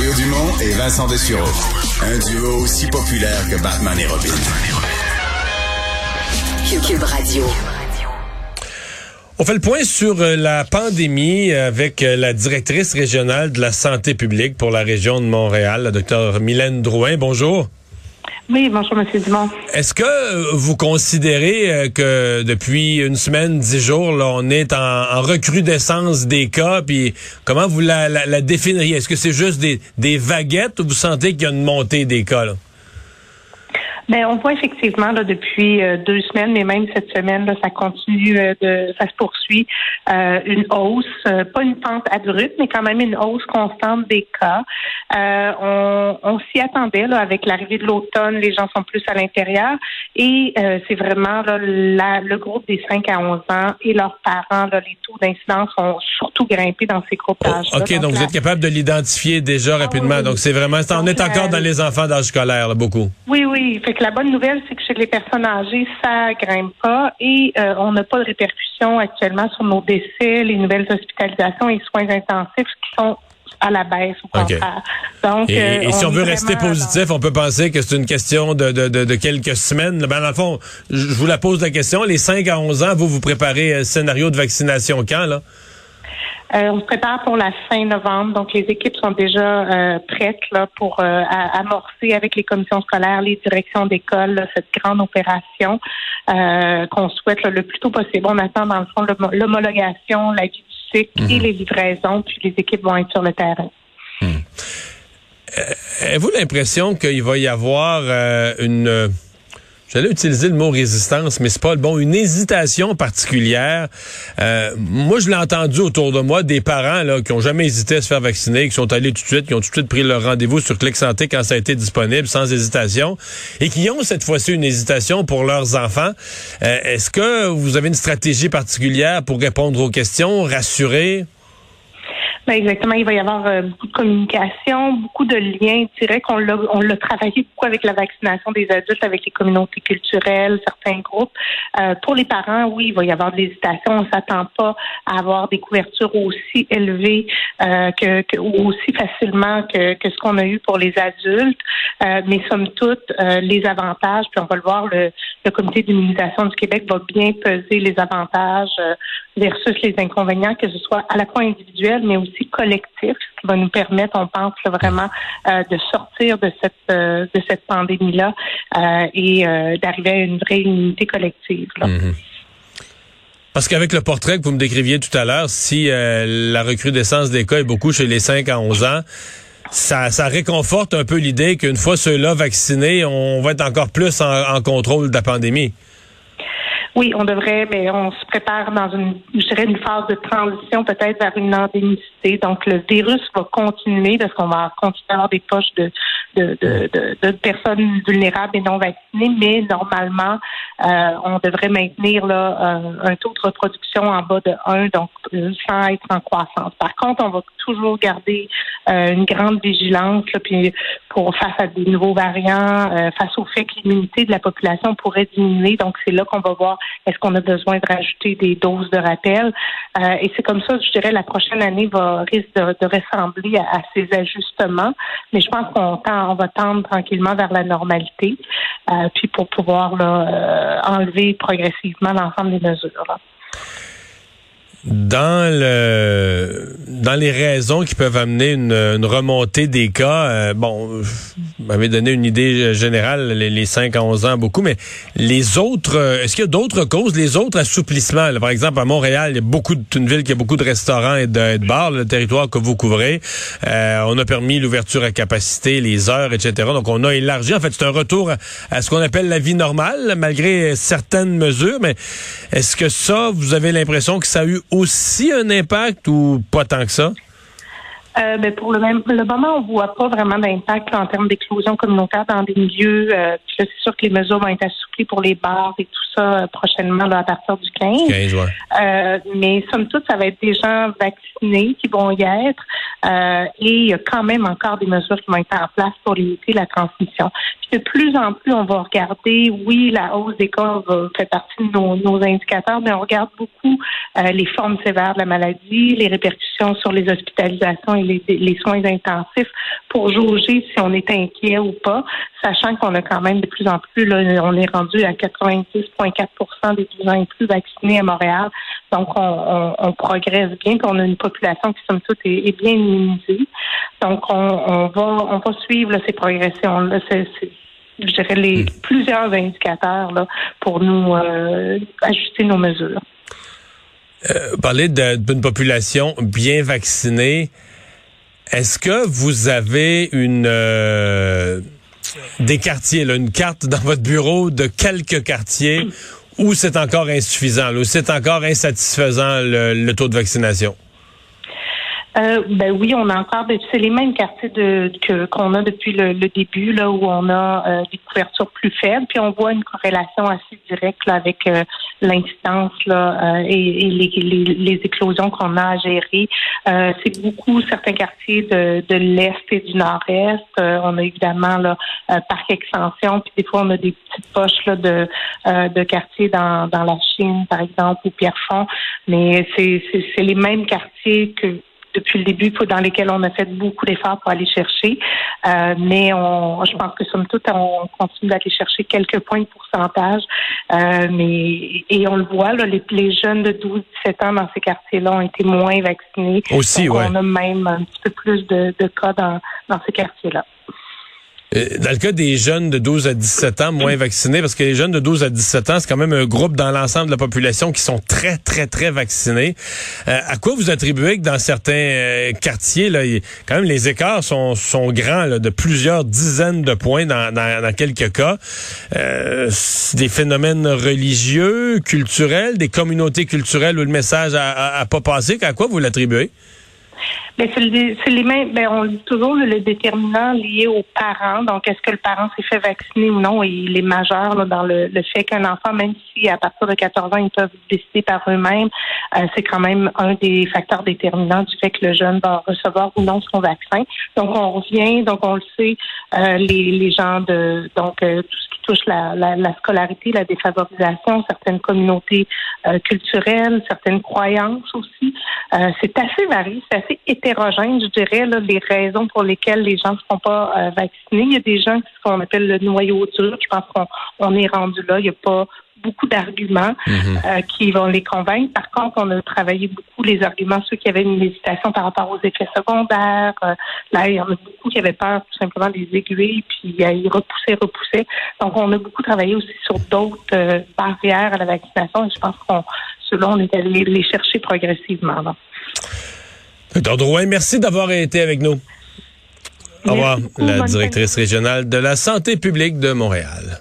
Mario Dumont et Vincent Dessureau. Un duo aussi populaire que Batman et Robin. Cube Radio. On fait le point sur euh, la pandémie avec euh, la directrice régionale de la santé publique pour la région de Montréal, la docteur Mylène Drouin. Bonjour. Oui, bonjour, M. Dumont. Est-ce que vous considérez euh, que depuis une semaine, dix jours, là, on est en, recrudescence des cas, puis comment vous la, la, définiriez? Est-ce que c'est juste des, des vaguettes ou vous sentez qu'il y a une montée des cas? Là? Ben, on voit effectivement là, depuis euh, deux semaines, mais même cette semaine, là, ça continue euh, de, ça se poursuit euh, une hausse, pas une pente abrupte, mais quand même une hausse constante des cas. on, on s'y attendait là, avec l'arrivée de l'automne, les gens sont plus à l'intérieur et c'est vraiment là, le groupe des 5 à 11 ans et leurs parents, là, les taux d'incidence ont surtout grimpé dans ces groupes d'âge. Oh, OK, donc, vous êtes capable de l'identifier déjà ah rapidement. donc c'est vraiment, on est encore dans les enfants d'âge scolaire, là, beaucoup. Oui, oui. La bonne nouvelle, c'est que chez les personnes âgées, ça grimpe pas et euh, on n'a pas de répercussions actuellement sur nos décès, les nouvelles hospitalisations et soins intensifs qui sont à la baisse au contraire. Donc, et, euh, si on veut rester positif, on peut penser que c'est une question de, de, de, quelques semaines. Ben, dans le fond, je vous la pose la question. Les 5 à 11 ans, vous vous préparez un scénario de vaccination quand, là? Euh, on se prépare pour la fin novembre, donc les équipes sont déjà euh, prêtes là, pour euh, amorcer avec les commissions scolaires, les directions d'école, cette grande opération qu'on souhaite le plus tôt possible. On attend dans le fond l'homologation, la vie du cycle et mhm. les livraisons, puis les équipes vont être sur le terrain. Hmm. Avez-vous l'impression qu'il va y avoir une J'allais utiliser le mot résistance, mais c'est pas le bon. Une hésitation particulière. Euh, moi, je l'ai entendu autour de moi des parents là qui ont jamais hésité à se faire vacciner, qui sont allés tout de suite, qui ont tout de suite pris leur rendez-vous sur Clic Santé quand ça a été disponible, sans hésitation, et qui ont cette fois-ci une hésitation pour leurs enfants. Euh, est-ce que vous avez une stratégie particulière pour répondre aux questions, rassurer? Ben, exactement. Il va y avoir euh, beaucoup de communication, beaucoup de liens directs. On l'a, on l'a travaillé beaucoup avec la vaccination des adultes, avec les communautés culturelles, certains groupes. Euh, pour les parents, oui, il va y avoir de l'hésitation. On s'attend pas à avoir des couvertures aussi élevées euh, que, aussi facilement que, que ce qu'on a eu pour les adultes. mais somme toute, les avantages, puis on va le voir, le, le comité d'immunisation du Québec va bien peser les avantages versus les inconvénients, que ce soit à la fois individuel, mais aussi collectif, ce qui va nous permettre, on pense vraiment, euh, de sortir de cette euh, de cette pandémie-là euh, et d'arriver à une vraie immunité collective. Mhm. Parce qu'avec le portrait que vous me décriviez tout à l'heure, si la recrudescence des cas est beaucoup chez les 5 à 11 ans, ça réconforte un peu l'idée qu'une fois ceux-là vaccinés, on va être encore plus en contrôle de la pandémie. Oui, on devrait, mais on se prépare dans une, je dirais, une phase de transition peut-être vers une endémicité. Donc, le virus va continuer parce qu'on va continuer à avoir des poches de, de, de, de, personnes vulnérables et non vaccinées, mais normalement, euh, on devrait maintenir là, un, taux de reproduction en bas de 1, donc euh, sans être en croissance. Par contre, on va toujours garder euh, une grande vigilance là, puis pour face à des nouveaux variants, face au fait que l'immunité de la population pourrait diminuer. Donc, c'est là qu'on va voir est-ce qu'on a besoin de rajouter des doses de rappel. et c'est comme ça, je dirais, la prochaine année va risque de, ressembler à, à, ces ajustements. Mais je pense qu'on tend on va tendre tranquillement vers la normalité, euh, puis pour pouvoir euh, enlever progressivement l'ensemble des mesures. Dans le dans les raisons qui peuvent amener une, remontée des cas, euh, bon, vous m'avez donné une idée générale, les, 5 à 11 ans, beaucoup, mais les autres, euh, est-ce qu'il y a d'autres causes, les autres assouplissements? par exemple, à Montréal, il y a beaucoup de, une ville qui a beaucoup de restaurants et de, bars, le territoire que vous couvrez. Euh, on a permis l'ouverture à capacité, les heures, etc. Donc, on a élargi. En fait, c'est un retour à ce qu'on appelle la vie normale, malgré certaines mesures. Mais est-ce que ça, vous avez l'impression que ça a eu aussi un impact ou pas tant que ça? Euh, ben pour le même le moment, on voit pas vraiment d'impact en termes d'éclosion communautaire dans des milieux. Euh, c'est sûr que les mesures vont être assouplies pour les bars et tout ça euh, prochainement à partir du 15. 15 ouais. euh, mais somme toute, ça va être des gens vaccinés qui vont y être. Euh, et il y a quand même encore des mesures qui vont être en place pour limiter la transmission. Puis de plus en plus, on va regarder, oui, la hausse des cas fait partie de nos, nos indicateurs, mais on regarde beaucoup les formes sévères de la maladie, les répercussions sur les hospitalisations et les, les soins intensifs pour jauger si on est inquiet ou pas, sachant qu'on a quand même de plus en plus, là, on est rendu à 96,4% des 12 ans et plus vaccinés à Montréal. Donc, on, on, progresse bien, puis on a une population qui, somme toute, est, bien immunisée. Donc, on, on, va on va suivre ces progressions. Là, je dirais, les hmm. plusieurs indicateurs là, pour nous euh, ajuster nos mesures. Euh, parler d'une population bien vaccinée, est-ce que vous avez une euh, des quartiers, une carte dans votre bureau de quelques quartiers où c'est encore insuffisant, où c'est encore insatisfaisant le taux de vaccination? Euh, ben oui, on a encore c'est les mêmes quartiers de que qu'on a depuis le, début là où on a euh, des couvertures plus faibles, puis on voit une corrélation assez directe là, avec euh, l'incidence là euh, et, les, les, les, éclosions qu'on a à gérer. c'est beaucoup certains quartiers de, de l'est et du nord-est. on a évidemment là parc extension, puis des fois on a des petites poches là de de quartiers dans dans la Chine par exemple ou Pierrefonds, mais c'est c'est les mêmes quartiers que depuis le début, dans lesquels on a fait beaucoup d'efforts pour aller chercher. Euh, mais on, je pense que somme toute, on continue d'aller chercher quelques points de pourcentage. Euh, mais et on le voit, là, les, les jeunes de 12-17 ans dans ces quartiers-là ont été moins vaccinés. Aussi, Donc, On a même un petit peu plus de, de cas dans, dans ces quartiers-là. Euh, dans le cas des jeunes de 12 à 17 ans moins vaccinés, parce que les jeunes de 12 à 17 ans, c'est quand même un groupe dans l'ensemble de la population qui sont très, très, très vaccinés. Euh, à quoi vous attribuez que dans certains euh, quartiers, là, quand même les écarts sont, sont grands, là, de plusieurs dizaines de points dans, dans, quelques cas. des phénomènes religieux, culturels, des communautés culturelles où le message a, a pas passé. À quoi vous l'attribuez? Ben, c'est les mêmes. Ben, on dit toujours le déterminant lié aux parents. Donc, est-ce que le parent s'est fait vacciner ou non? Et il est majeur là, dans le, fait qu'un enfant, même si à partir de 14 ans, ils peuvent décider par eux-mêmes, euh, c'est quand même un des facteurs déterminants du fait que le jeune va recevoir ou non son vaccin. Donc, on revient, donc on le sait, euh, les, les gens de donc euh, tout ce qui touche la, la, la, scolarité, la défavorisation, certaines communautés culturelles, certaines croyances aussi. c'est assez varié, c'est assez hétérogène, je dirais, là, les raisons pour lesquelles les gens ne sont pas euh, vaccinés. Il y a des gens qui ce qu'on appelle le noyau dur. Je pense qu'on est rendu là. Il n'y a pas beaucoup d'arguments mhm. euh, qui vont les convaincre. Par contre, on a travaillé beaucoup les arguments, ceux qui avaient une hésitation par rapport aux effets secondaires. Euh, là, il y en a beaucoup qui avaient peur tout simplement des aiguilles, puis ils repoussaient, repoussaient. Donc, on a beaucoup travaillé aussi sur d'autres barrières à la vaccination et je pense qu'on, selon, on est allé les chercher progressivement. Docteur Drouin, merci d'avoir été avec nous. Au revoir, la directrice régionale de la santé publique de Montréal.